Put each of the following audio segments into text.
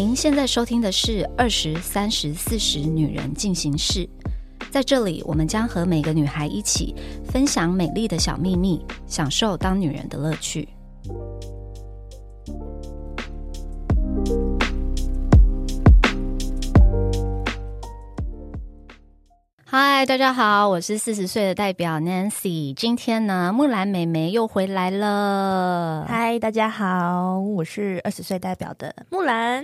您现在收听的是二十三十四十女人进行式，在这里，我们将和每个女孩一起分享美丽的小秘密，享受当女人的乐趣。嗨，大家好，我是四十岁的代表 Nancy。今天呢，木兰美眉又回来了。嗨，大家好，我是二十岁代表的木兰。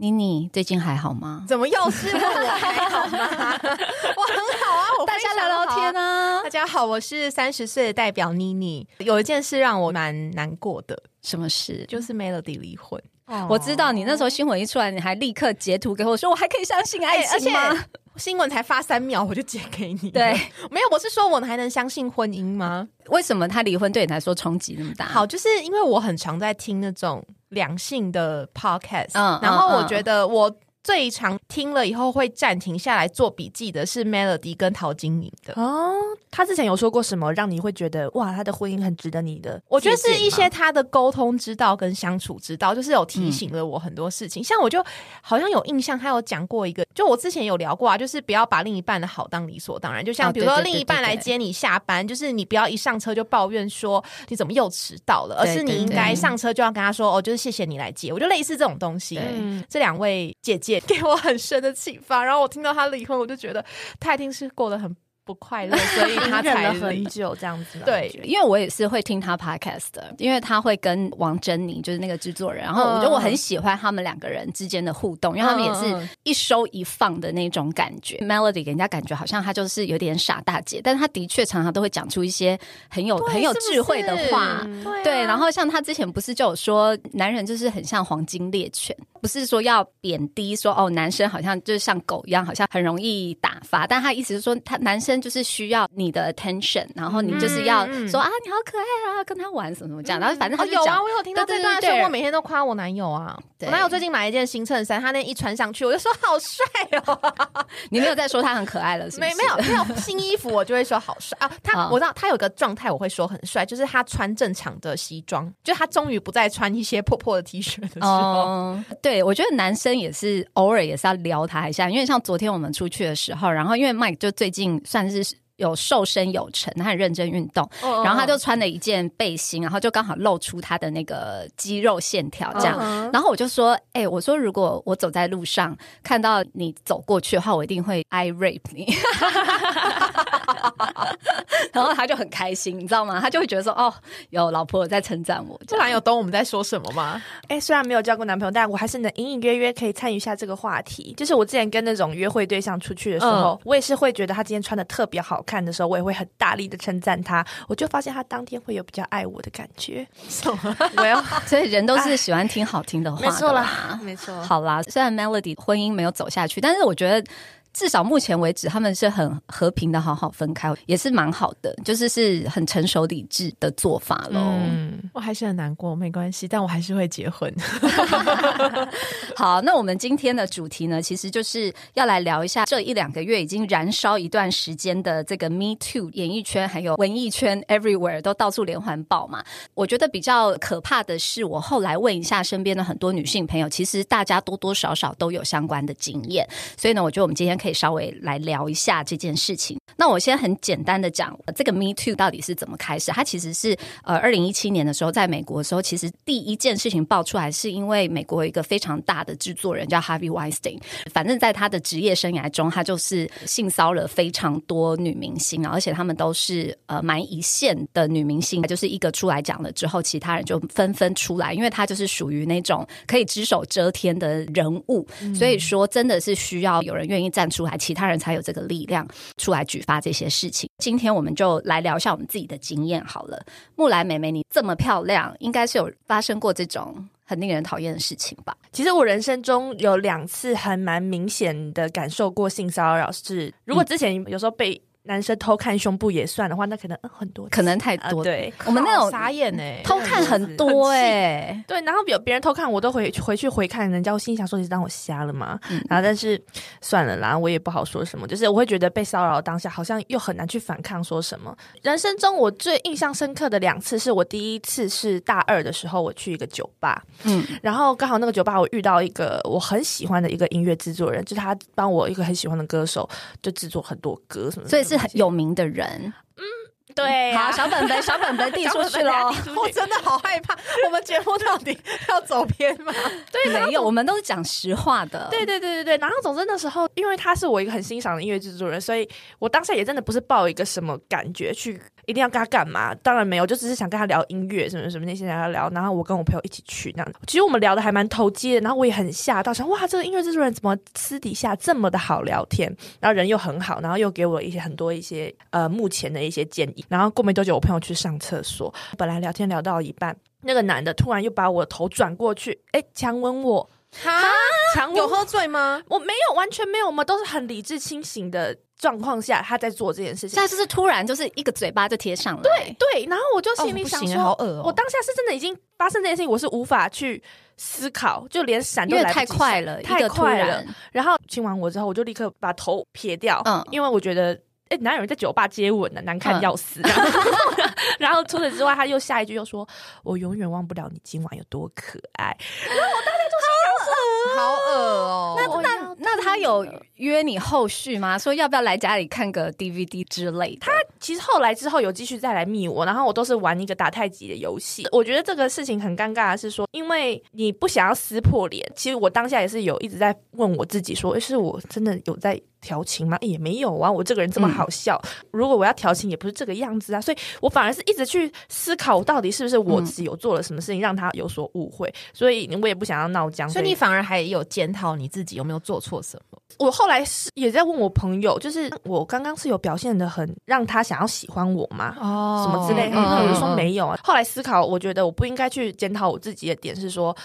妮妮最近还好吗？怎么又是问我还好吗？我很好啊，我大家聊聊天啊。大家好，我是三十岁的代表妮妮。有一件事让我蛮难过的，什么事？就是 Melody 离婚。我知道你那时候新闻一出来，你还立刻截图给我说，我还可以相信爱情吗？新闻才发三秒，我就截给你。对，没有，我是说我还能相信婚姻吗？为什么他离婚对你来说冲击那么大？好，就是因为我很常在听那种两性的 podcast，嗯，然后我觉得我。最常听了以后会暂停下来做笔记的是 Melody 跟陶晶莹的哦。他之前有说过什么让你会觉得哇，他的婚姻很值得你的？我觉得是一些他的沟通之道跟相处之道，就是有提醒了我很多事情。像我就好像有印象，他有讲过一个，就我之前有聊过啊，就是不要把另一半的好当理所当然。就像比如说另一半来接你下班，就是你不要一上车就抱怨说你怎么又迟到了，而是你应该上车就要跟他说哦，就是谢谢你来接我，就类似这种东西。这两位姐姐。给我很深的启发，然后我听到他离婚，我就觉得他一定是过得很。不快乐，所以他忍了很久这样子。对，因为我也是会听他 podcast 的，因为他会跟王珍妮就是那个制作人，然后我觉得我很喜欢他们两个人之间的互动，因为他们也是一收一放的那种感觉。Melody 给人家感觉好像他就是有点傻大姐，但是他的确常常都会讲出一些很有很有智慧的话。对，然后像他之前不是就有说，男人就是很像黄金猎犬，不是说要贬低说哦，男生好像就是像狗一样，好像很容易打发，但他意思是说他男生。就是需要你的 attention，然后你就是要说啊，你好可爱啊，跟他玩什么什么这样，然后反正他有啊，我有听到这段说，我每天都夸我男友啊，我男友最近买一件新衬衫，他那一穿上去，我就说好帅哦。你没有在说他很可爱了，是没没有没有新衣服，我就会说好帅啊。他我知道他有个状态，我会说很帅，就是他穿正常的西装，就他终于不再穿一些破破的 T 恤的时候。对，我觉得男生也是偶尔也是要撩他一下，因为像昨天我们出去的时候，然后因为 Mike 就最近算。是有瘦身有成，他很认真运动，然后他就穿了一件背心，然后就刚好露出他的那个肌肉线条，这样。然后我就说：“哎，我说如果我走在路上看到你走过去的话，我一定会 I rape 你。” 然后他就很开心，你知道吗？他就会觉得说：“哦，有老婆在称赞我。”不然有懂我们在说什么吗？哎，虽然没有交过男朋友，但我还是能隐隐约约可以参与一下这个话题。就是我之前跟那种约会对象出去的时候，我也是会觉得他今天穿的特别好看的时候，我也会很大力的称赞他。我就发现他当天会有比较爱我的感觉。我要，所以人都是喜欢听好听的话，没错啦，没错。好啦，虽然 Melody 婚姻没有走下去，但是我觉得。至少目前为止，他们是很和平的，好好分开，也是蛮好的，就是是很成熟理智的做法喽。嗯，我还是很难过，没关系，但我还是会结婚。好，那我们今天的主题呢，其实就是要来聊一下这一两个月已经燃烧一段时间的这个 Me Too 演艺圈还有文艺圈 Everywhere 都到处连环爆嘛。我觉得比较可怕的是，我后来问一下身边的很多女性朋友，其实大家多多少少都有相关的经验，所以呢，我觉得我们今天可以。可以稍微来聊一下这件事情。那我先很简单的讲，这个 Me Too 到底是怎么开始？它其实是呃，二零一七年的时候，在美国的时候，其实第一件事情爆出来，是因为美国一个非常大的制作人叫 Harvey Weinstein。反正在他的职业生涯中，他就是性骚扰非常多女明星啊，而且他们都是呃蛮一线的女明星。就是一个出来讲了之后，其他人就纷纷出来，因为他就是属于那种可以只手遮天的人物，所以说真的是需要有人愿意站出。出来，其他人才有这个力量出来举发这些事情。今天我们就来聊一下我们自己的经验好了。木兰妹妹，你这么漂亮，应该是有发生过这种很令人讨厌的事情吧？其实我人生中有两次还蛮明显的感受过性骚扰，是如果之前有时候被。男生偷看胸部也算的话，那可能、嗯、很多，可能太多。呃对。我们那种傻眼哎，偷看很多哎、对，然后有别人偷看，我都回回去回看人家，我心想说你是当我瞎了吗？然后但是算了啦，我也不好说什么，就是我会觉得被骚扰当下，好像又很难去反抗说什么。人生中我最印象深刻的两次，是我第一次是大二的时候，我去一个酒吧，嗯，然后刚好那个酒吧我遇到一个我很喜欢的一个音乐制作人，就是他帮我一个很喜欢的歌手就制作很多歌什么的，所以是很有名的人。对啊、好，小本本，小本本递出去喽。我真的好害怕，我们节目到底要走偏吗？对，没有，我们都是讲实话的。对对对对对，然后总之那时候，因为他是我一个很欣赏的音乐制作人，所以我当下也真的不是抱一个什么感觉去一定要跟他干嘛，当然没有，就只是想跟他聊音乐什么什么那些聊聊，然后我跟我朋友一起去那样。其实我们聊的还蛮投机的，然后我也很吓到，想哇，这个音乐制作人怎么私底下这么的好聊天，然后人又很好，然后又给我一些很多一些呃目前的一些建议。然后过没多久，我朋友去上厕所，本来聊天聊到一半，那个男的突然又把我头转过去，哎，强吻我。哈，强有喝醉吗？我没有，完全没有，我们都是很理智清醒的状况下，他在做这件事情现。在就是突然就是一个嘴巴就贴上了，对对，然后我就心里想说，哦好恶哦我当下是真的已经发生这件事情，我是无法去思考，就连闪都来不及闪快了，太快了然。。然后亲完我之后，我就立刻把头撇掉，嗯因为我觉得。哎，哪有人在酒吧接吻呢？难看嗯要死！然后 然后除此之外，他又下一句又说：“我永远忘不了你今晚有多可爱。”好恶哦！那那那他有约你后续吗？说要不要来家里看个 DVD 之类的？他其实后来之后有继续再来密我，然后我都是玩一个打太极的游戏。我觉得这个事情很尴尬的是说，因为你不想要撕破脸，其实我当下也是有一直在问我自己说，诶是我真的有在调情吗？也没有啊，我这个人这么好笑，如果我要调情也不是这个样子啊，所以我反而是一直去思考，我到底是不是我自己有做了什么事情让他有所误会，所以我也不想要闹僵，所以你反而还有检讨你自己有没有做错什么？我后来是也在问我朋友，就是我刚刚是有表现的很让他想要喜欢我吗？哦什么之类的，我就说嗯没有啊。后来思考，我觉得我不应该去检讨我自己的点是说，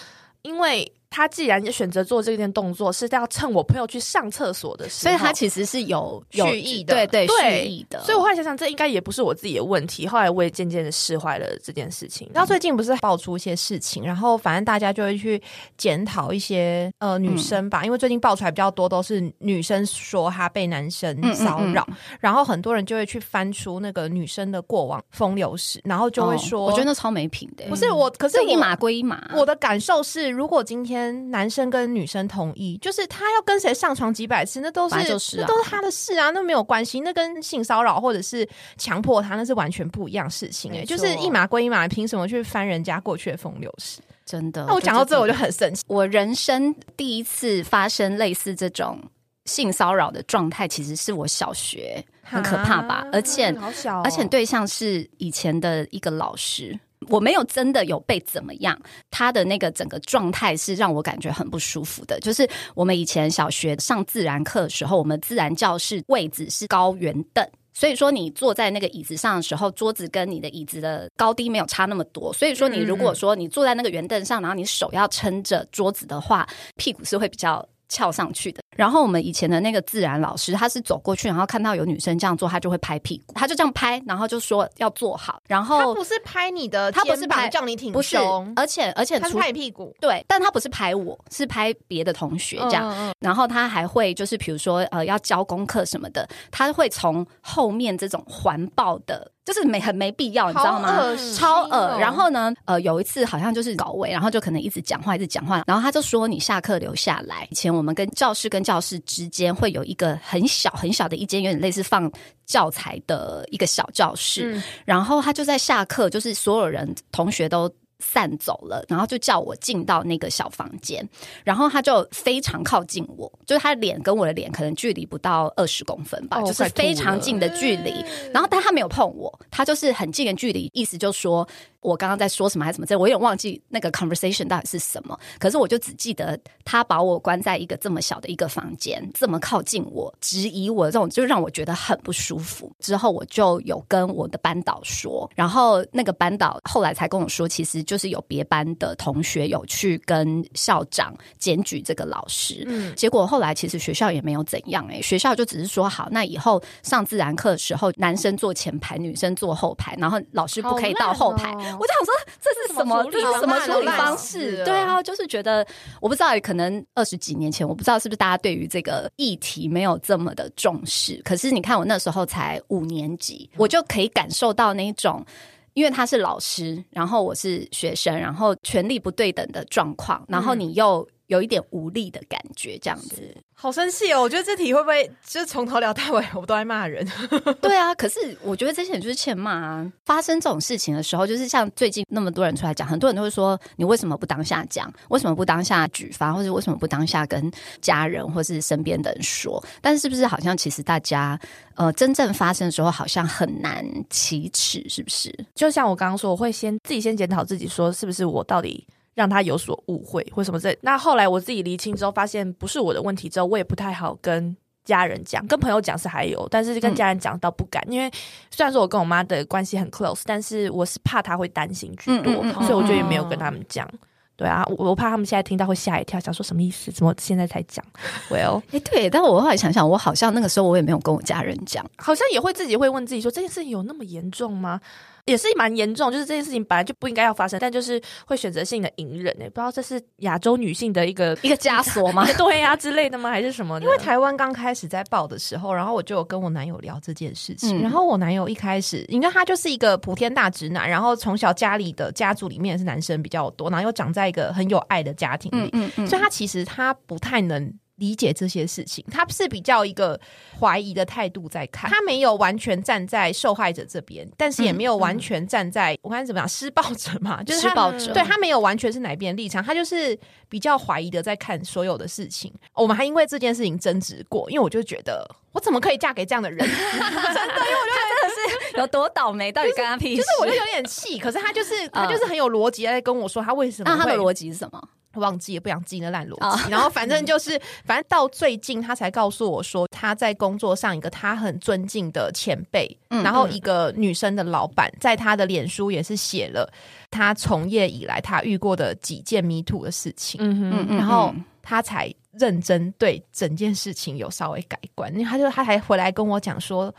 因为他既然选择做这件动作，是要趁我朋友去上厕所的时候，所以他其实是有有蓄意的对对对蓄意的。所以我后来想想，这应该也不是我自己的问题。后来我也渐渐的释怀了这件事情。然后最近不是爆出一些事情，然后反正大家就会去检讨一些呃女生吧，因为最近爆出来比较多都是女生说她被男生骚扰，然后很多人就会去翻出那个女生的过往风流史，然后就会说，哦我觉得那超没品的，不是我，可是我一码归一码。我的感受是，如果今天男生跟女生同意，就是他要跟谁上床几百次，那都是就是啊那都是他的事啊，那没有关系，那跟性骚扰或者是强迫他那是完全不一样事情、欸。没错就是一码归一码，凭什么去翻人家过去的风流史？真的，那我讲到这，我就很生气。我人生第一次发生类似这种性骚扰的状态，其实是我小学，很可怕吧啊？而且好小哦、而且对象是以前的一个老师。我没有真的有被怎么样，他的那个整个状态是让我感觉很不舒服的。就是我们以前小学上自然课的时候，我们自然教室位置是高圆凳。所以说，你坐在那个椅子上的时候，桌子跟你的椅子的高低没有差那么多。所以说，你如果说你坐在那个圆凳上，然后你手要撑着桌子的话，屁股是会比较翘上去的。然后我们以前的那个自然老师，他是走过去，然后看到有女生这样做，他就会拍屁股，他就这样拍，然后就说要坐好。然后他后不是拍你的他不是拍叫你挺胸，，而且而且他是拍屁股。对，但他不是拍我，是拍别的同学这样。嗯嗯然后他还会就是比如说呃要交功课什么的，他会从后面这种环抱的，就是没很没必要，你知道吗？超恶哦。然后呢，呃，有一次好像就是搞位，然后就可能一直讲话，一直讲话，然后他就说你下课留下来。以前我们跟教室跟教室之间会有一个很小很小的一间，有点类似放教材的一个小教室。嗯然后他就在下课，就是所有人同学都。散走了，然后就叫我进到那个小房间，然后他就非常靠近我，就是他的脸跟我的脸可能距离不到二十公分吧，就是非常近的距离。然后但他没有碰我，他就是很近的距离，意思就是说我刚刚在说什么还是什么，这我有点忘记那个 conversation 到底是什么。可是我就只记得他把我关在一个这么小的一个房间，这么靠近我，质疑我这种，就让我觉得很不舒服。之后我就有跟我的班导说，然后那个班导后来才跟我说，其实就是有别班的同学有去跟校长检举这个老师。嗯，结果后来其实学校也没有怎样，哎，学校就只是说好，那以后上自然课的时候，男生坐前排，女生坐后排，然后老师不可以到后排。我就想说，这是什么？这是什么处理方式？对啊，就是觉得我不知道，可能二十几年前，我不知道是不是大家对于这个议题没有这么的重视。可是你看，我那时候才五年级，我就可以感受到那种，因为他是老师，然后我是学生，然后权力不对等的状况，然后你又有一点无力的感觉，这样子。好生气哦！我觉得这题会不会就是从头聊到尾，我都在骂人？对啊，可是我觉得这些人就是欠骂啊！发生这种事情的时候，就是像最近那么多人出来讲，很多人都会说：你为什么不当下讲？为什么不当下举发？或者为什么不当下跟家人或是身边的人说？但是是不是好像其实大家呃真正发生的时候，好像很难启齿？是不是？就像我刚刚说，我会先自己先检讨自己，说是不是我到底。让他有所误会或什么这，那后来我自己厘清之后，发现不是我的问题之后，我也不太好跟家人讲，跟朋友讲是还有，但是跟家人讲倒不敢，因为虽然说我跟我妈的关系很 close，但是我是怕他会担心居多，所以我就也没有跟他们讲。对啊，我我怕他们现在听到会吓一跳，想说什么意思？怎么现在才讲？Well，哎，对，但我后来想想，我好像那个时候我也没有跟我家人讲，好像也会自己会问自己说，这件事情有那么严重吗？也是蛮严重，就是这件事情本来就不应该要发生，但就是会选择性的隐忍诶，不知道这是亚洲女性的一个 一个枷锁吗？对呀之类的吗？还是什么？因为台湾刚开始在报的时候，然后我就有跟我男友聊这件事情，然后我男友一开始，因为他就是一个普天大直男，然后从小家里的家族里面是男生比较多，然后又长在一个很有爱的家庭里，嗯嗯所以他其实他不太能。理解这些事情，他是比较一个怀疑的态度在看，他没有完全站在受害者这边，但是也没有完全站在我看怎么讲施暴者嘛，就是施暴者，对他没有完全是哪边立场，他就是比较怀疑的在看所有的事情。我们还因为这件事情争执过，因为我就觉得我怎么可以嫁给这样的人？真的，因为我觉得真的是有多倒霉，到底跟他屁就是我就有点气，可是他就是他就是很有逻辑在跟我说他为什么？那他的逻辑是什么？忘记也不想记那烂逻辑，然后反正就是，反正到最近他才告诉我说，他在工作上一个他很尊敬的前辈，然后一个女生的老板，在他的脸书也是写了他从业以来他遇过的几件迷途的事情，嗯嗯，然后他才认真对整件事情有稍微改观，因为他就他还回来跟我讲说。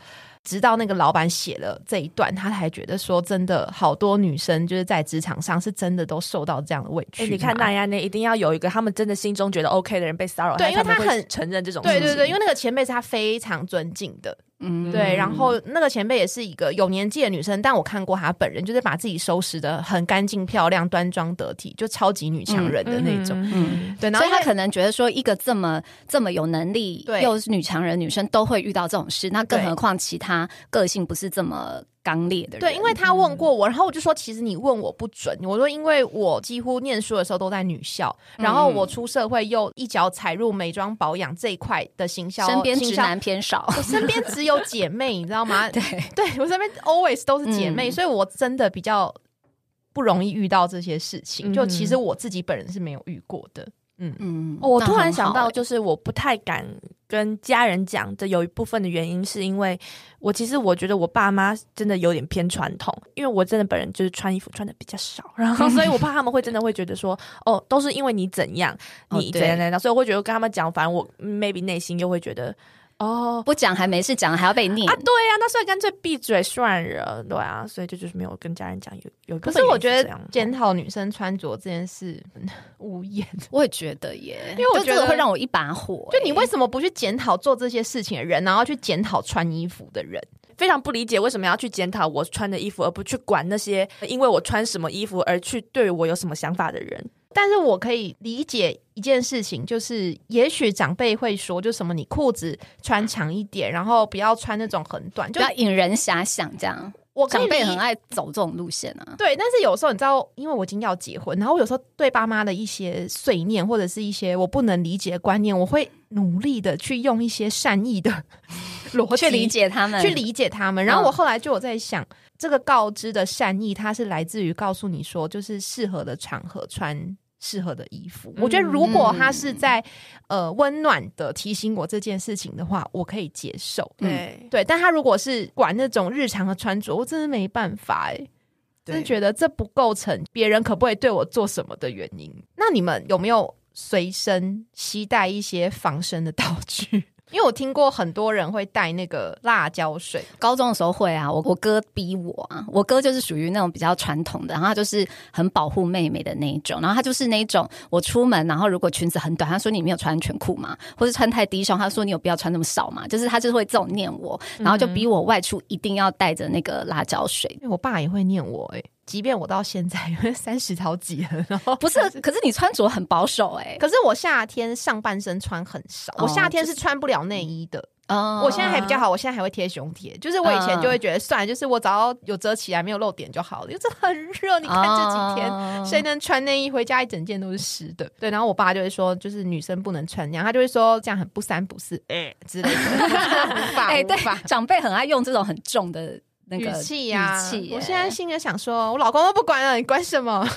直到那个老板写了这一段，他才觉得说，真的好多女生就是在职场上是真的都受到这样的委屈。你看那样，那一定要有一个他们真的心中觉得 OK 的人被骚扰，对，因为他很承认这种。对对对，因为那个前辈是他非常尊敬的。嗯，对，然后那个前辈也是一个有年纪的女生，但我看过她本人，就是把自己收拾的很干净漂亮、端庄得体，就超级女强人的那种。嗯，对，所以她可能觉得说，一个这么这么有能力又是女强人女生都会遇到这种事，那更何况其他个性不是这么。刚烈的人，对，因为他问过我，然后我就说，其实你问我不准。我说，因为我几乎念书的时候都在女校，然后我出社会又一脚踩入美妆保养这一块的行销，身边直男偏少，我身边只有姐妹，你知道吗？对，对我身边 always 都是姐妹，所以我真的比较不容易遇到这些事情。就其实我自己本人是没有遇过的。嗯嗯，我突然想到，就是我不太敢跟家人讲的，有一部分的原因是因为我其实我觉得我爸妈真的有点偏传统，因为我真的本人就是穿衣服穿的比较少，然后 所以我怕他们会真的会觉得说，哦，都是因为你怎样，你怎样怎样，所以我会觉得跟他们讲，反正我 maybe 内心又会觉得。哦，不讲还没事，讲还要被念啊！对呀，那所以干脆闭嘴算了，对啊，所以就就是没有跟家人讲，有有。可是我觉得检讨女生穿着这件事无言，我也觉得耶，因为我觉得会让我一把火。就你为什么不去检讨做这些事情的人，然后去检讨穿衣服的人？非常不理解为什么要去检讨我穿的衣服，而不去管那些因为我穿什么衣服而去对我有什么想法的人。但是我可以理解一件事情，就是也许长辈会说，就什么你裤子穿长一点，然后不要穿那种很短，就要引人遐想。这样，我长辈很爱走这种路线啊。对，但是有时候你知道，因为我已经要结婚，然后我有时候对爸妈的一些碎念，或者是一些我不能理解的观念，我会努力的去用一些善意的。逻辑去理解他们，去理解他们。然后我后来就有在想，这个告知的善意，它是来自于告诉你说，就是适合的场合穿。适合的衣服，我觉得如果他是在呃温暖的提醒我这件事情的话，我可以接受。对对，但他如果是管那种日常的穿着，我真的没办法哎，真的觉得这不构成别人可不可以对我做什么的原因。那你们有没有随身携带一些防身的道具？因为我听过很多人会带那个辣椒水，高中的时候会啊，我我哥逼我啊，我哥就是属于那种比较传统的，然后他就是很保护妹妹的那一种，然后他就是那种我出门，然后如果裙子很短，他说你没有穿安全裤嘛，或者穿太低胸，他说你有必要穿那么少嘛，就是他就是会这种念我，然后就逼我外出一定要带着那个辣椒水，我爸也会念我哎。即便我到现在因为 三十好几了，然后不是，可是你穿着很保守哎。可是我夏天上半身穿很少，我夏天是穿不了内衣的。哦，我现在还比较好，我现在还会贴胸贴。就是我以前就会觉得，算了，就是我只要有遮起来，没有露点就好了。因为这很热，你看这几天谁能穿内衣回家一整件都是湿的？对，然后我爸就会说，就是女生不能穿那样，他就会说这样很不三不四，哎之类的。哎，对，长辈很爱用这种很重的。语气呀。我现在心里想说，我老公都不管了，你管什么？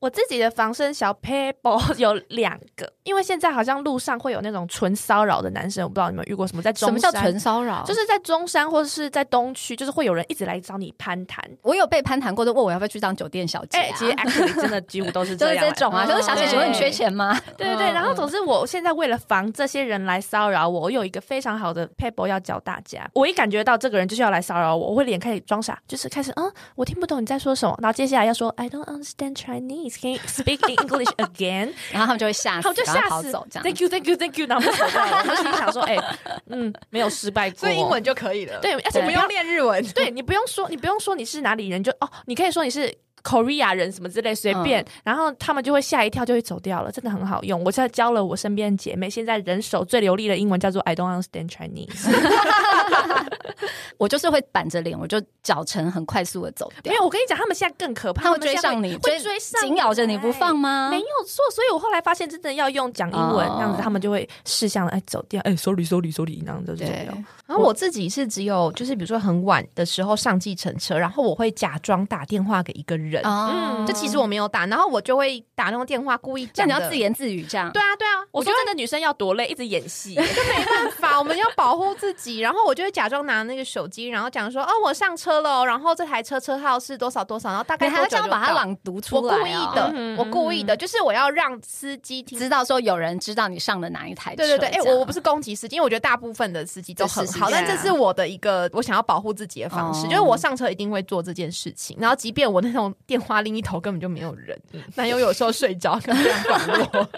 我自己的防身小 paper 有两个。因为现在好像路上会有那种纯骚扰的男生，我不知道你们遇过什么？在中山什么叫纯骚扰？就是在中山或者是在东区，就是会有人一直来找你攀谈。我有被攀谈过，就问我要不要去当酒店小姐。哎，其实 actually 真的几乎都是这样，这种啊，就是小姐请问你缺钱吗？对对对。然后总之，我现在为了防这些人来骚扰我，我有一个非常好的 paper 要教大家。我一感觉到这个人就是要来骚扰我，我会脸开始装傻，就是开始嗯，我听不懂你在说什么。然后接下来要说 I don't understand Chinese, can you speak English again？然后他们就会吓死，就吓死，这样。Thank you, thank you, thank you。然后我心里想说，哎，嗯，没有失败过，所以英文就可以了。对，而且不用练日文。对你不用说，你不用说你是哪里人，就哦，你可以说你是。Korea 人什么之类随便，然后他们就会吓一跳，就会走掉了。真的很好用，我现在教了我身边的姐妹，现在人手最流利的英文叫做 I don't understand Chinese。我就是会板着脸，我就脚程很快速的走掉。没有，我跟你讲，他们现在更可怕，他会追上你，会追上，紧咬着你不放吗？没有错，所以我后来发现，真的要用讲英文这样子，他们就会识相的哎走掉，哎，sorry sorry sorry，那样子走掉。然后我自己是只有就是比如说很晚的时候上计程车，然后我会假装打电话给一个人。嗯，就其实我没有打，然后我就会打那种电话，故意讲你要自言自语这样。对啊，对啊，我说这个女生要多累，一直演戏，就没办法，我们要保护自己。然后我就会假装拿那个手机，然后讲说哦，我上车了，然后这台车车号是多少多少，然后大概还要这样把它朗读出来。我故意的，我故意的，就是我要让司机知道说有人知道你上了哪一台车。对对对，哎，我我不是攻击司机，因为我觉得大部分的司机都很好，但这是我的一个我想要保护自己的方式，就是我上车一定会做这件事情。然后即便我那种电话另一头根本就没有人，男友有时候睡着，可能这样管我。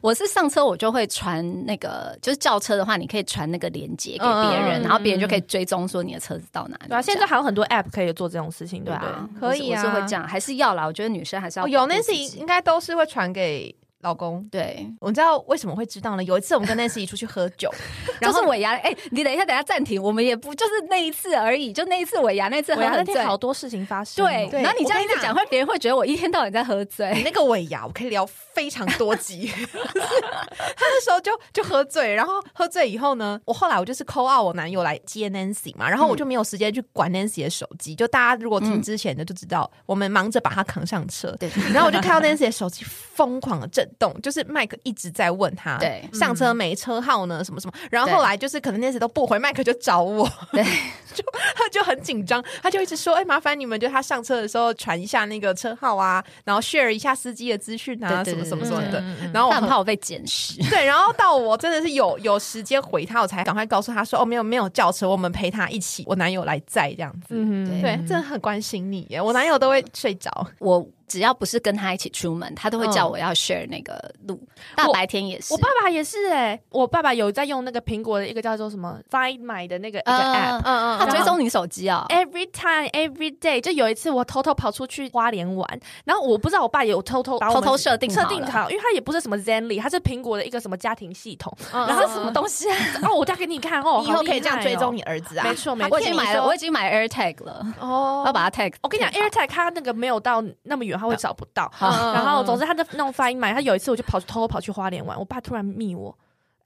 我是上车我就会传那个，就是叫车的话，你可以传那个链接给别人，然后别人就可以追踪说你的车子到哪里。对啊，现在还有很多 App 可以做这种事情，对不对，可以啊，是会这样，还是要啦。我觉得女生还是要有那些应该都是会传给。老公，对，我知道为什么会知道呢？有一次我们跟 Nancy 出去喝酒，就是尾牙。哎，你等一下，等一下暂停，我们也不就是那一次而已，就那一次尾牙那次喝很醉，好多事情发生。对，然后你这样一直讲，会别人会觉得我一天到晚在喝醉。你那个尾牙，我可以聊非常多集。他那时候就就喝醉，然后喝醉以后呢，我后来我就是 call out 我男友来接 Nancy 嘛，然后我就没有时间去管 Nancy 的手机。就大家如果听之前的就知道，我们忙着把他扛上车。对，然后我就看到 Nancy 的手机疯狂的震。动就是麦克一直在问他，对，上车没车号呢？什么什么？然后后来就是可能那次都不回，麦克就找我，对，就他就很紧张，他就一直说：“哎，麻烦你们，就他上车的时候传一下那个车号啊，然后 share 一下司机的资讯啊，什么什么什么的。”然后我很怕我被捡拾，对。然后到我真的是有有时间回他，我才赶快告诉他说：“哦，没有没有叫车，我们陪他一起，我男友来载这样子。”嗯，对，真的很关心你耶，我男友都会睡着我。只要不是跟他一起出门，他都会叫我要 share 那个路。大白天也是，我爸爸也是哎，我爸爸有在用那个苹果的一个叫做什么 Find My 的那个一个 app，嗯嗯，他追踪你手机啊，Every time, every day。就有一次我偷偷跑出去花莲玩，然后我不知道我爸有偷偷偷偷设定设定好，因为他也不是什么 Zenly，他是苹果的一个什么家庭系统，然后什么东西啊？哦，我再给你看哦，以后可以这样追踪你儿子啊？没错没错，我已经买了，我已经买 AirTag 了。哦，要把它 tag。我跟你讲，AirTag 它那个没有到那么远，他会找不到。然后，总之他的那种发音嘛，他有一次我就跑偷偷跑去花莲玩，我爸突然密我。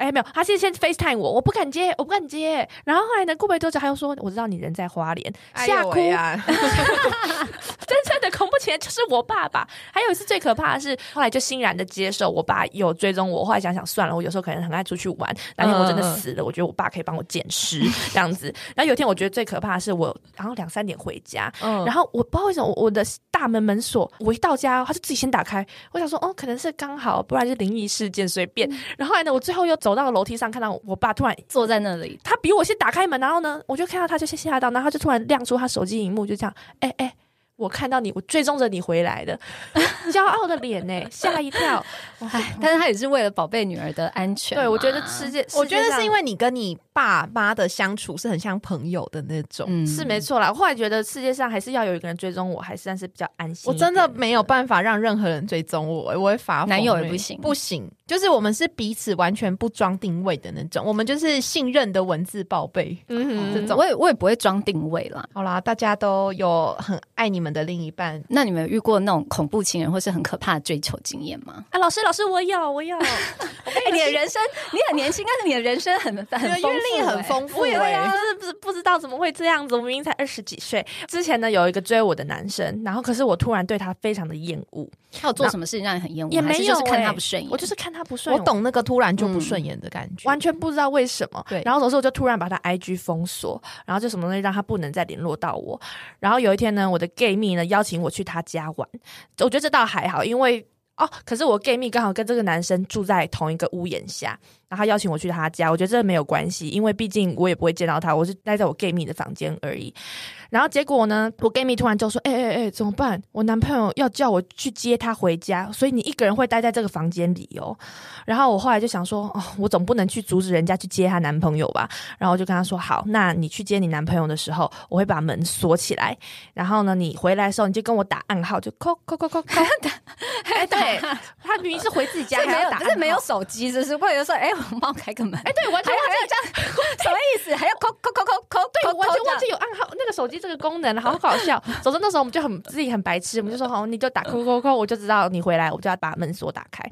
哎，没有，他先先 FaceTime 我，我不敢接，我不敢接。然后后来呢，过没多久他又说，我知道你人在花莲，吓哭。真正的恐怖情人就是我爸爸。还有一次最可怕的是，后来就欣然的接受我爸有追踪我。后来想想算了，我有时候可能很爱出去玩，哪天我真的死了，我觉得我爸可以帮我捡尸这样子。然后有一天我觉得最可怕的是，我然后两三点回家，然后我不知道为什么我的大门门锁，我一到家他就自己先打开。我想说哦，可能是刚好，不然就灵异事件随便。然后来呢，我最后又走走到楼梯上，看到我爸突然坐在那里，他比我先打开门，然后呢，我就看到他就先吓到，然后他就突然亮出他手机荧幕，就这样，哎哎。我看到你，我追踪着你回来的，骄傲的脸呢，吓一跳。哎，但是他也是为了宝贝女儿的安全。对，我觉得世界，我觉得是因为你跟你爸妈的相处是很像朋友的那种，嗯是没错啦。后来觉得世界上还是要有一个人追踪我，还算是比较安心。我真的没有办法让任何人追踪我，我会发男友也不行，不行。就是我们是彼此完全不装定位的那种，我们就是信任的文字报备。嗯，这种我也我也不会装定位啦。好啦，大家都有很爱你们的另一半。那你们有遇过那种恐怖情人或是很可怕的追求经验吗？啊，老师，老师，我有，我有。哎，你的人生你很年轻，但是你的人生很 很阅历很丰富。对呀，就是不是不知道怎么会这样子。我明明才二十几岁。之前呢，有一个追我的男生，然后可是我突然对他非常的厌恶。他有做什么事情让你很厌恶？也没有，看他不顺眼。我就是看他不顺眼。我懂那个突然就不顺眼的感觉，完全不知道为什么。对。然后有时候我就突然把他 IG 封锁，然后就什么东西让他不能再联络到我。然后有一天呢，我的 gay 蜜呢邀请我去他家玩。我觉得这倒还好，因为哦，可是我 gay 蜜刚好跟这个男生住在同一个屋檐下，然后他邀请我去他家，我觉得这没有关系，因为毕竟我也不会见到他，我是待在我 gay 蜜的房间而已。然后结果呢？我 gay 蜜突然就说：“哎哎哎，怎么办？我男朋友要叫我去接他回家，所以你一个人会待在这个房间里哦。”然后我后来就想说：“哦，我总不能去阻止人家去接她男朋友吧？”然后我就跟他说：“好，那你去接你男朋友的时候，我会把门锁起来。然后呢，你回来的时候你就跟我打暗号，就扣扣扣扣扣。哎，对，他明明是回自己家，没有，不是没有手机，只是为了说，哎，我帮我开个门。哎，对，完全忘记这样，什么意思？还要扣扣扣扣扣？对，完全忘记有暗号，那个手机。这个功能好搞笑，总之那时候我们就很自己很白痴，我们就说好，你就打扣扣扣，我就知道你回来，我就要把门锁打开。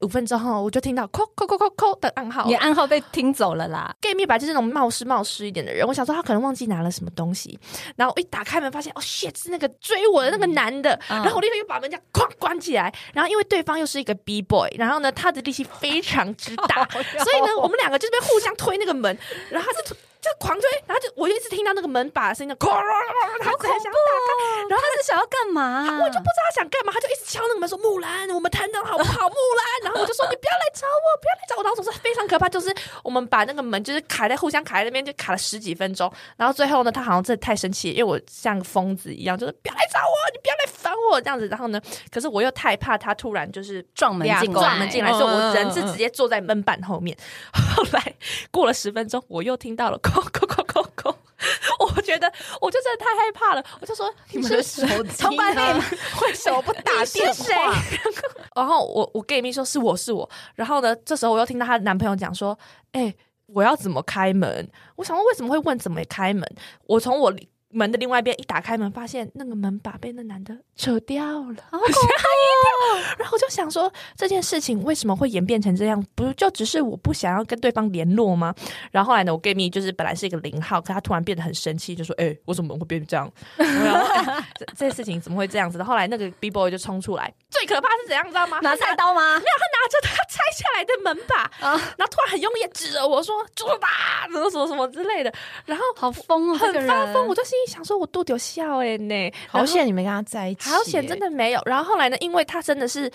五分钟后，我就听到扣扣扣扣扣的暗号，你暗号被听走了啦。gay 蜜白就是那种冒失冒失一点的人，我想说他可能忘记拿了什么东西，然后我一打开门发现哦，shit 是那个追我的那个男的，然后我立刻又把门这样哐关起来，然后因为对方又是一个 b boy，然后呢他的力气非常之大，所以呢我们两个就是被互相推那个门，然后他就。就狂追，然后就我就一直听到那个门把的声音，哐啷啷啷，他很想打开，然后他是想要干嘛？我就不知道他想干嘛，他就一直敲那个门说：“木兰，我们谈谈好不好？”木兰，然后我就说：“你不要来找我，不要来找我。”然后总是非常可怕，就是我们把那个门就是卡在互相卡在那边，就卡了十几分钟。然后最后呢，他好像真的太生气，因为我像疯子一样，就是不要来找我，你不要来烦我这样子。然后呢，可是我又太怕他突然就是撞门进撞门进来，所以我人是直接坐在门板后面。后来过了十分钟，我又听到了扣扣扣扣。我觉得我就真的太害怕了，我就说你们的手从外面为什么不打电话？然后我我 gay 蜜说是我是我，然后呢，这时候我又听到她男朋友讲说，哎，我要怎么开门？我想问为什么会问怎么开门？我从我。门的另外一边一打开门，发现那个门把被那男的扯掉了，吓一跳。然后我就想说，这件事情为什么会演变成这样？不就只是我不想要跟对方联络吗？然后后来呢，我 gay 蜜就是本来是一个零号，可他突然变得很生气，就说：“哎，为什么会变成这样？这 这事情怎么会这样子的？”后来那个 B boy 就冲出来，最可怕是怎样，知道吗？拿菜刀吗？没有，他拿着他拆下来的门把啊，然后突然很用力指着我说：“住吧，什么什么什么之类的。”然后好疯哦，很发疯，我就心里想说：“我肚子有笑哎呢，好险你没跟他在一起，好险真的没有。”然后后来呢，因为他真的是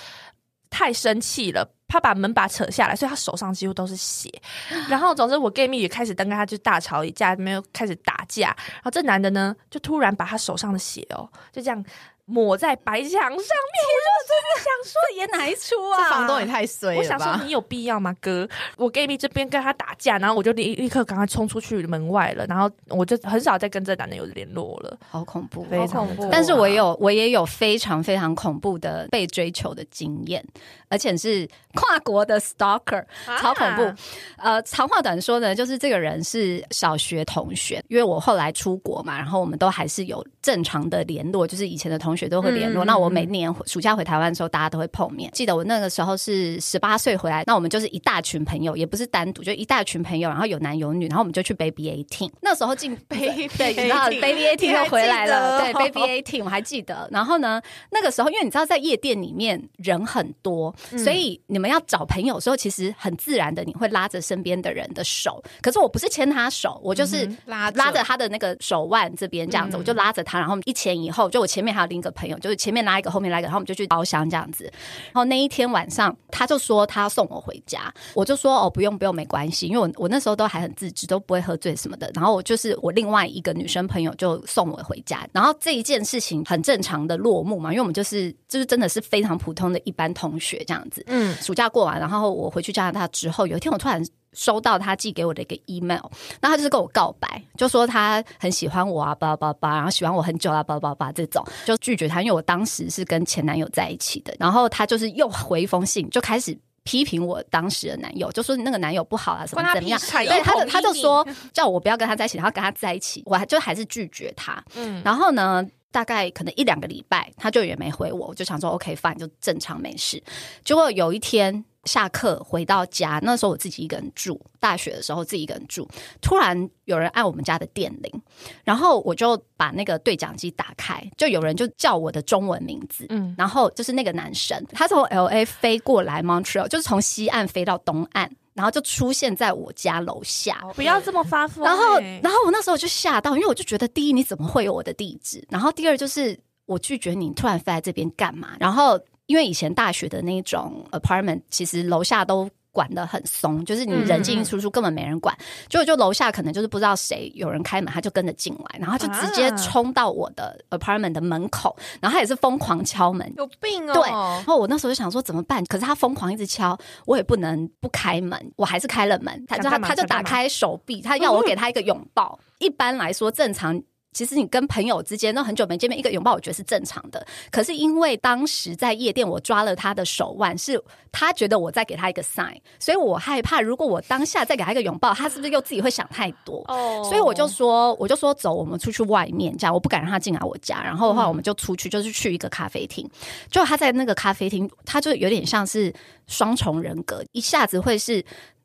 太生气了，他把门把扯下来，所以他手上几乎都是血。然后总之，我 gay 蜜也开始跟他就大吵一架，没有开始打架。然后这男的呢，就突然把他手上的血哦，就这样。抹在白墙上面，我就真的想说演哪一出啊？这房东也太衰了我想说你有必要吗，哥？我 gay 蜜这边跟他打架，然后我就立立刻赶快冲出去门外了，然后我就很少再跟这男的有联络了。好恐怖，非常恐怖。但是我有，我也有非常非常恐怖的被追求的经验，而且是跨国的 stalker，超恐怖。呃，长话短说呢，就是这个人是小学同学，因为我后来出国嘛，然后我们都还是有正常的联络，就是以前的同学。学都会联络。那我每年暑假回台湾的时候，大家都会碰面。记得我那个时候是十八岁回来，那我们就是一大群朋友，也不是单独，就一大群朋友，然后有男有女，然后我们就去 Baby Eighteen。那时候进 Baby 对，你知道 Baby Eighteen 又回来了，对 Baby Eighteen 我还记得。然后呢，那个时候因为你知道在夜店里面人很多，所以你们要找朋友的时候，其实很自然的你会拉着身边的人的手。可是我不是牵他手，我就是拉拉着他的那个手腕这边这样子，我就拉着他，然后一前一后，就我前面还有另一个朋友，就是前面拉一个，后面拉一个，然后我们就去包厢这样子。然后那一天晚上，他就说他要送我回家，我就说哦不用不用没关系，因为我我那时候都还很自知，都不会喝醉什么的。然后我就是我另外一个女生朋友就送我回家，然后这一件事情很正常的落幕嘛，因为我们就是就是真的是非常普通的一般同学这样子。嗯，暑假过完，然后我回去加拿大之后，有一天我突然。收到他寄给我的一个 email，那他就是跟我告白，就说他很喜欢我啊，叭叭叭，然后喜欢我很久啊，叭叭叭，这种就拒绝他，因为我当时是跟前男友在一起的。然后他就是又回一封信，就开始批评我当时的男友，就说那个男友不好啊，什么怎么样？对，他就他就说叫我不要跟他在一起，然后跟他在一起，我还就还是拒绝他。嗯，然后呢，大概可能一两个礼拜，他就也没回我，我就想说 OK fine，就正常没事。结果有一天。下课回到家，那时候我自己一个人住。大学的时候自己一个人住，突然有人按我们家的电铃，然后我就把那个对讲机打开，就有人就叫我的中文名字，嗯，然后就是那个男生，他从 L A 飞过来 Montreal，就是从西岸飞到东岸，然后就出现在我家楼下。不要这么发疯。然后，然后我那时候就吓到，因为我就觉得，第一你怎么会有我的地址？然后第二就是我拒绝你，突然飞来这边干嘛？然后。因为以前大学的那种 apartment，其实楼下都管得很松，就是你人进进出出根本没人管。就就楼下可能就是不知道谁有人开门，他就跟着进来，然后就直接冲到我的 apartment 的门口，然后他也是疯狂敲门，有病哦。对，然后我那时候就想说怎么办？可是他疯狂一直敲，我也不能不开门，我还是开了门。他就他他就打开手臂，他要我给他一个拥抱。一般来说正常。其实你跟朋友之间都很久没见面，一个拥抱我觉得是正常的。可是因为当时在夜店，我抓了他的手腕，是他觉得我在给他一个 sign，所以我害怕如果我当下再给他一个拥抱，他是不是又自己会想太多？哦，所以我就说，我就说走，我们出去外面，这样我不敢让他进来我家。然后的话，我们就出去，就是去一个咖啡厅。就他在那个咖啡厅，他就有点像是双重人格，一下子会是。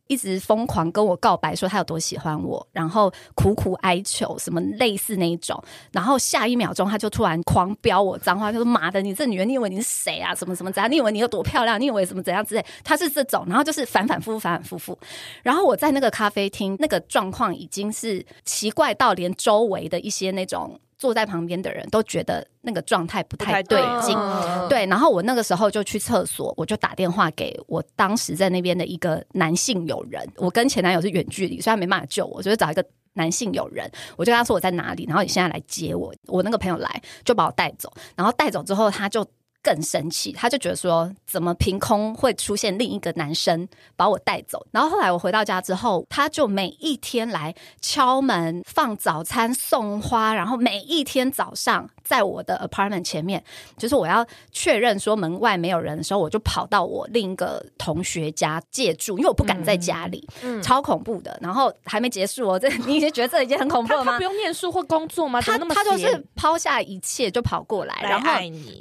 一直疯狂跟我告白，说他有多喜欢我，然后苦苦哀求，什么类似那一种，然后下一秒钟他就突然狂飙我脏话，就说妈的，你这女人，你以为你是谁啊？什么什么怎样？你以为你有多漂亮？你以为什么怎样之类？他是这种，然后就是反反复复，反反复复。然后我在那个咖啡厅，那个状况已经是奇怪到连周围的一些那种。坐在旁边的人都觉得那个状态不太对劲，对。然后我那个时候就去厕所，我就打电话给我当时在那边的一个男性友人。我跟前男友是远距离，所以他没办法救我，所以找一个男性友人，我就跟他说我在哪里，然后你现在来接我。我那个朋友来就把我带走，然后带走之后他就。更生气，他就觉得说，怎么凭空会出现另一个男生把我带走？然后后来我回到家之后，他就每一天来敲门、放早餐、送花，然后每一天早上在我的 apartment 前面，就是我要确认说门外没有人的时候，我就跑到我另一个同学家借住，因为我不敢在家里，嗯超恐怖的。然后还没结束哦，这 你已经觉得这已经很恐怖了吗？他不用念书或工作吗？他他就是抛下一切就跑过来，然后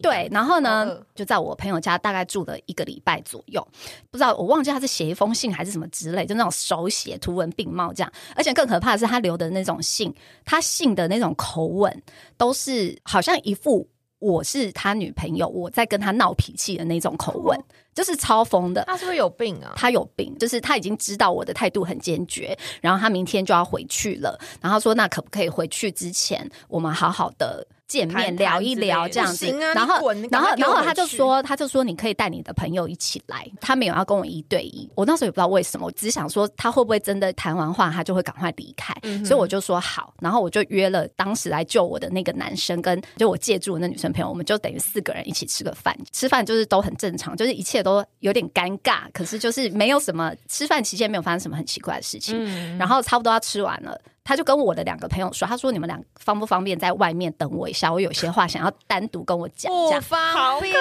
对，然后呢？就在我朋友家，大概住了一个礼拜左右，不知道我忘记他是写一封信还是什么之类，就那种手写图文并茂这样。而且更可怕的是，他留的那种信，他信的那种口吻，都是好像一副我是他女朋友，我在跟他闹脾气的那种口吻，就是超疯的。他是不是有病啊？他有病，就是他已经知道我的态度很坚决，然后他明天就要回去了，然后说那可不可以回去之前，我们好好的。见面聊一聊这样子，然后然后然后他就说，他就说你可以带你的朋友一起来，他没有要跟我一对一。我那时候也不知道为什么，我只想说他会不会真的谈完话，他就会赶快离开，所以我就说好，然后我就约了当时来救我的那个男生，跟就我借住的那女生朋友，我们就等于四个人一起吃个饭。吃饭就是都很正常，就是一切都有点尴尬，可是就是没有什么吃饭期间没有发生什么很奇怪的事情。然后差不多要吃完了。他就跟我的两个朋友说：“他说你们俩方不方便在外面等我一下？我有些话想要单独跟我讲。”不方便，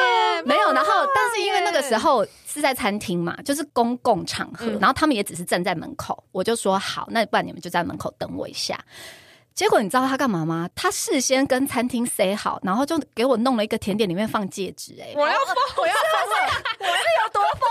没有。然后，但是因为那个时候是在餐厅嘛，就是公共场合，然后他们也只是站在门口。我就说好，那不然你们就在门口等我一下。结果你知道他干嘛吗？他事先跟餐厅 say 好，然后就给我弄了一个甜点，里面放戒指、哎，我要疯，我要疯了！我是有多疯？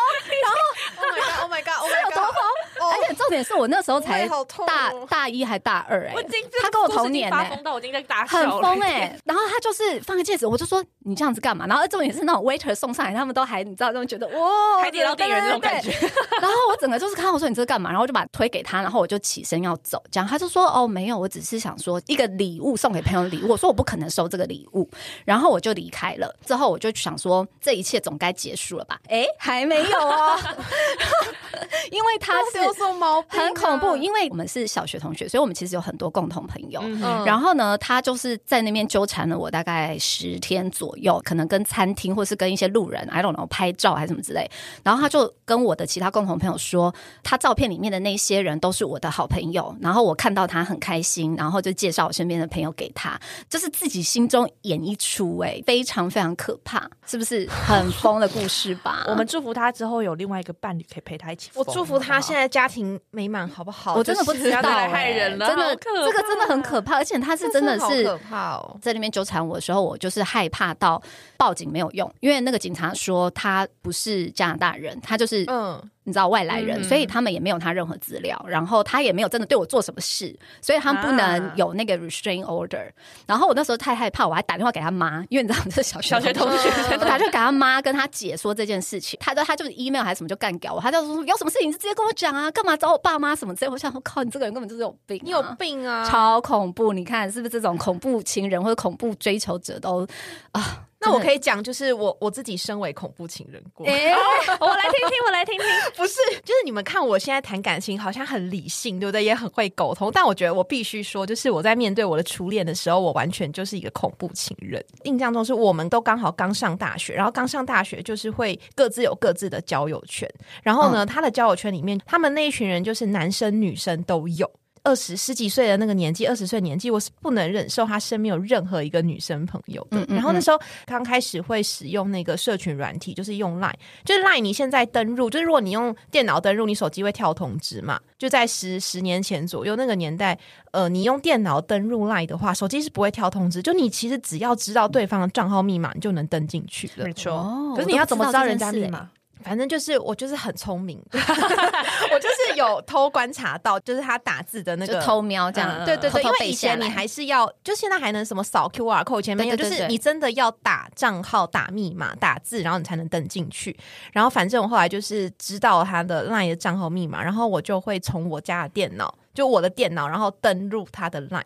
Oh my god! Oh my god! Oh 是有 my 多 god! 疯？而且重点是我那时候才大大一还大二、哎他跟我同年发哎、疯到我已经在大很疯哎、然后他就是放个戒指，我就说你这样子干嘛？然后重点是那种 waiter 送上来，他们都还你知道，他们觉得哇，海底捞店员那种感觉 然后我整个就是看我说你这是干嘛？然后我就把推给他，然后我就起身要走，这样他就说哦没有，我只是想说一个礼物送给朋友礼物。我说我不可能收这个礼物，然后我就离开了。之后我就想说这一切总该结束了吧？哎，还没有哦，因为他是有什么毛病啊很恐怖，因为我们是小学同学，所以我们其实有很多共同朋友。然后呢，他就是在那边纠缠了我大概十天左右，可能跟餐厅或是跟一些路人，I don't know 拍照还是什么之类。然后他就跟我的其他共同朋友说，他照片里面的那些人都是我的好朋友。然后我看到他很开心，然后就介绍我身边的朋友给他，就是自己心中演一出、哎，非常非常可怕，是不是很疯的故事吧？我们祝福他之后有另外一个伴侣可以陪他一起。我祝福他现在在家庭美满，好不好？我真的不知道、害人了真的这个真的很可怕，而且他是真的是可怕哦。在那边纠缠我的时候，我就是害怕到报警没有用，因为那个警察说他不是加拿大人，他就是、嗯，你知道外来人，嗯所以他们也没有他任何资料，然后他也没有真的对我做什么事，所以他们不能有那个 restrain order。然后我那时候太害怕，我还打电话给他妈，因为你知道我是小学小学同学我打电话给他妈，跟他姐说这件事情，他就他就是 email 还是什么就干掉我，他就说有什么事情你就直接跟我讲啊，干嘛找我爸妈什么之类。我想我靠，你这个人根本就是有病啊、你有病啊！超恐怖！你看是不是这种恐怖情人或者恐怖追求者都啊？那我可以以讲，就是我我自己身为恐怖情人过，哎，我来听听，我来听听。不是，就是你们看我现在谈感情好像很理性，对不对？也很会沟通，但我觉得我必须说，就是我在面对我的初恋的时候，我完全就是一个恐怖情人。印象中是我们都刚好刚上大学，然后刚上大学就是会各自有各自的交友圈，然后呢，他的交友圈里面，他们那一群人就是男生女生都有。二十十几岁的那个年纪，二十岁年纪，我是不能忍受他身边有任何一个女生朋友的。嗯嗯然后那时候刚开始会使用那个社群软体，就是用 Line，就是 Line，你现在登入，就是如果你用电脑登入，你手机会跳通知嘛？就在十十年前左右那个年代，呃，你用电脑登入 Line 的话，手机是不会跳通知，就你其实只要知道对方的账号密码，你就能登进去了没。错哦，可是你要怎么知道人家密码？反正就是我就是很聪明，我就是有偷观察到，就是他打字的那个偷瞄这样，嗯对对对，因为以前你还是要，就现在还能什么扫 QR code，前面有，对对对对就是你真的要打账号、打密码、打字，然后你才能登进去。然后反正我后来就是知道他的 LINE 的账号密码，然后我就会从我家的电脑，就我的电脑，然后登入他的 LINE。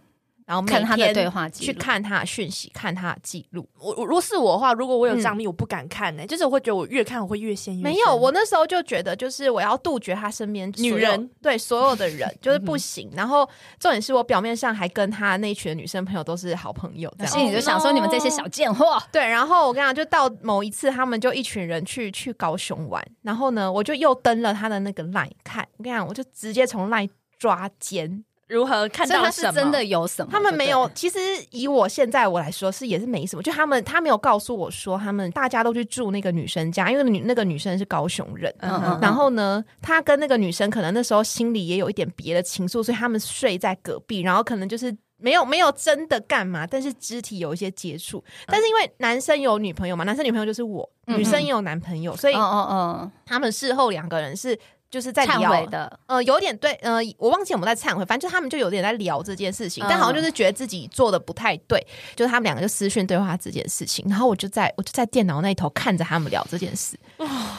然后每看他的天对话记录去看他的讯息，看他的记录。我我如果是我的话，如果我有账密，我不敢看呢、就是我会觉得我越看我会越陷越深。没有，我那时候就觉得，就是我要杜绝他身边女人，对所有的人就是不行。然后重点是我表面上还跟他那一群女生朋友都是好朋友，这样心里就想说你们这些小贱货，对，然后我跟你讲，就到某一次，他们就一群人去去高雄玩，然后呢，我就又登了他的那个 line 看，我跟你讲，我就直接从 line 抓奸。如何看到什么？他是真的有什么？他们没有，其实以我现在我来说是也是没什么，就他们他没有告诉我说他们大家都去住那个女生家，因为女那个女生是高雄人。嗯嗯然后呢，他跟那个女生可能那时候心里也有一点别的情愫，所以他们睡在隔壁，然后可能就是没有没有真的干嘛，但是肢体有一些接触。但是因为男生有女朋友嘛，男生女朋友就是我，嗯女生也有男朋友，所以嗯嗯嗯，他们事后两个人是就是在聊的，呃，有点对，呃，我忘记我们在忏悔，反正就他们就有点在聊这件事情，嗯但好像就是觉得自己做的不太对，就是他们两个就私讯对话这件事情，然后我就在我就在电脑那一头看着他们聊这件事，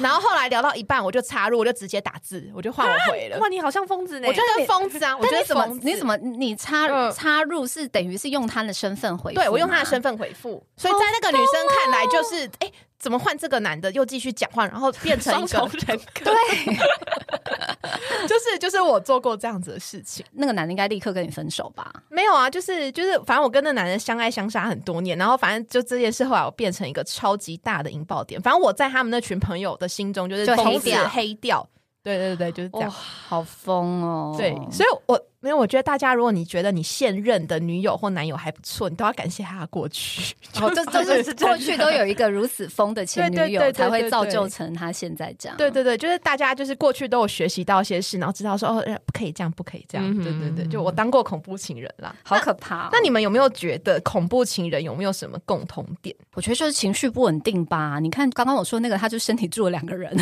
然后后来聊到一半，我就插入，我就直接打字，我就换我回了，哇，你好像疯子呢！我觉得疯子啊，我觉得怎么你怎么你插嗯插入是等于是用他的身份回复？对我用他的身份回复，所以在那个女生看来就是，哎、怎么换这个男的又继续讲话，然后变成 双重人格，对，就是就是我做过这样子的事情。那个男的应该立刻跟你分手吧？没有啊，就是就是，反正我跟那男人相爱相杀很多年，然后反正就这件事后来我变成一个超级大的引爆点。反正我在他们那群朋友的心中就是就黑从此掉黑掉。对对对，就是这样。好疯哦！对，所以我没有，我觉得大家，如果你觉得你现任的女友或男友还不错，你都要感谢他的过去。哦，这这是过去都有一个如此疯的前女友，才会造就成他现在这样。对对对，就是大家就是过去都有学习到一些事，然后知道说哦，呃不可以这样，不可以这样。对对对，就我当过恐怖情人啦。好可怕、哦。那你们有没有觉得恐怖情人有没有什么共同点？我觉得就是情绪不稳定吧。你看刚刚我说那个，他就身体住了两个人。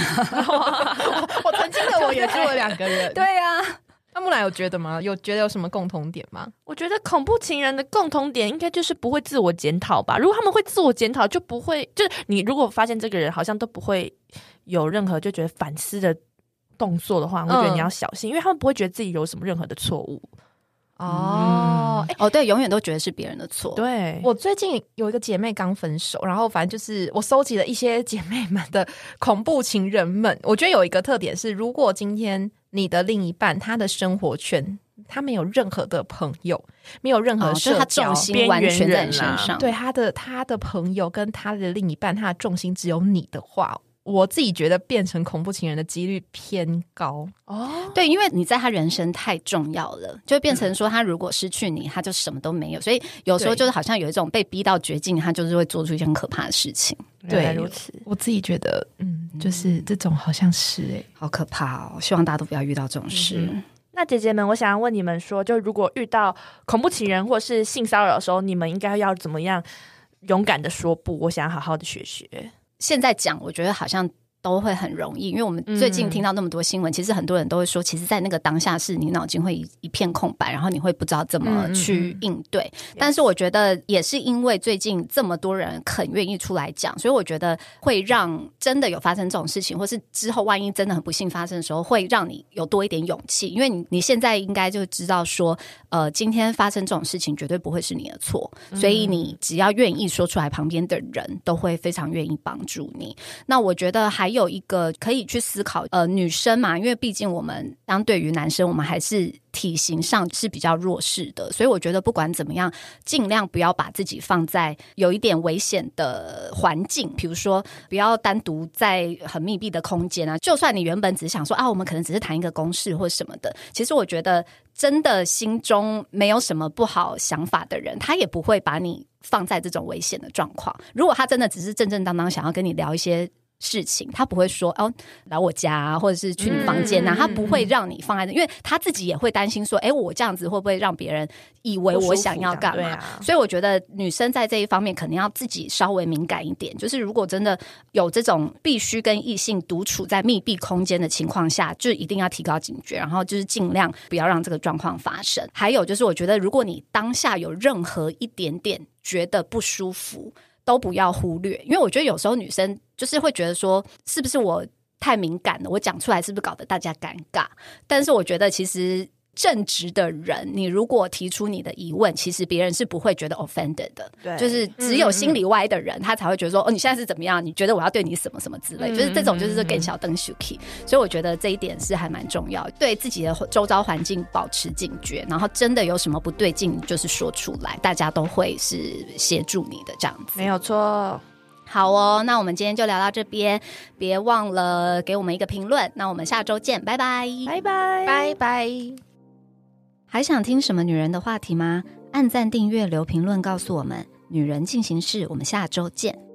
我曾经的我也住了两个人。对啊，那木兰有觉得吗？有觉得有什么共同点吗？我觉得恐怖情人的共同点应该就是不会自我检讨吧。如果他们会自我检讨，就不会就是你如果发现这个人好像都不会有任何就觉得反思的动作的话，我觉得你要小心，因为他们不会觉得自己有什么任何的错误。哦，哎、哦，对，永远都觉得是别人的错。对，我最近有一个姐妹刚分手，然后反正就是我搜集了一些姐妹们的恐怖情人们。我觉得有一个特点是，如果今天你的另一半他的生活圈他没有任何的朋友，没有任何社交，重心完全在你身上。对他的他的朋友跟他的另一半，他的重心只有你的话，我自己觉得变成恐怖情人的几率偏高。哦，对，因为你在他人生太重要了，就变成说他如果失去你，他就什么都没有。所以有时候就是好像有一种被逼到绝境，他就是会做出一些很可怕的事情，原来对如此。我自己觉得，嗯，就是这种好像是哎、好可怕哦！希望大家都不要遇到这种事。嗯那姐姐们，我想要问你们说，就如果遇到恐怖情人或是性骚扰的时候，你们应该要怎么样勇敢的说不？我想要好好的学学。现在讲，我觉得好像。都会很容易，因为我们最近听到那么多新闻，其实很多人都会说，其实，在那个当下是你脑筋会一一片空白，然后你会不知道怎么去应对。但是我觉得也是因为最近这么多人肯愿意出来讲，所以我觉得会让真的有发生这种事情，或是之后万一真的很不幸发生的时候，会让你有多一点勇气，因为你你现在应该就知道说，呃，今天发生这种事情绝对不会是你的错，所以你只要愿意说出来，旁边的人都会非常愿意帮助你。那我觉得还有一个可以去思考，呃，女生嘛，因为毕竟我们相对于男生，我们还是体型上是比较弱势的，所以我觉得不管怎么样，尽量不要把自己放在有一点危险的环境，比如说不要单独在很密闭的空间啊。就算你原本只想说啊，我们可能只是谈一个公事或什么的，其实我觉得真的心中没有什么不好想法的人，他也不会把你放在这种危险的状况。如果他真的只是正正当当想要跟你聊一些。事情，他不会说哦来我家、啊，或者是去你房间呐、啊，嗯他不会让你放在那，因为他自己也会担心说，哎，我这样子会不会让别人以为我想要干嘛？啊，所以我觉得女生在这一方面可能要自己稍微敏感一点，就是如果真的有这种必须跟异性独处在密闭空间的情况下，就一定要提高警觉，然后就是尽量不要让这个状况发生。还有就是，我觉得如果你当下有任何一点点觉得不舒服，都不要忽略，因为我觉得有时候女生就是会觉得说，是不是我太敏感了，我讲出来是不是搞得大家尴尬？但是我觉得其实。正直的人，你如果提出你的疑问，其实别人是不会觉得 offended 的。对就是只有心里歪的人，他才会觉得说，哦，你现在是怎么样？你觉得我要对你什么什么之类，就是这种就是更小灯 shuki。所以我觉得这一点是还蛮重要，对自己的周遭环境保持警觉，然后真的有什么不对劲，就是说出来，大家都会是协助你的这样子。没有错。好哦，那我们今天就聊到这边，别忘了给我们一个评论。那我们下周见，拜拜，拜拜，拜拜。还想听什么女人的话题吗？按赞、订阅、留评论，告诉我们。女人进行式，我们下周见。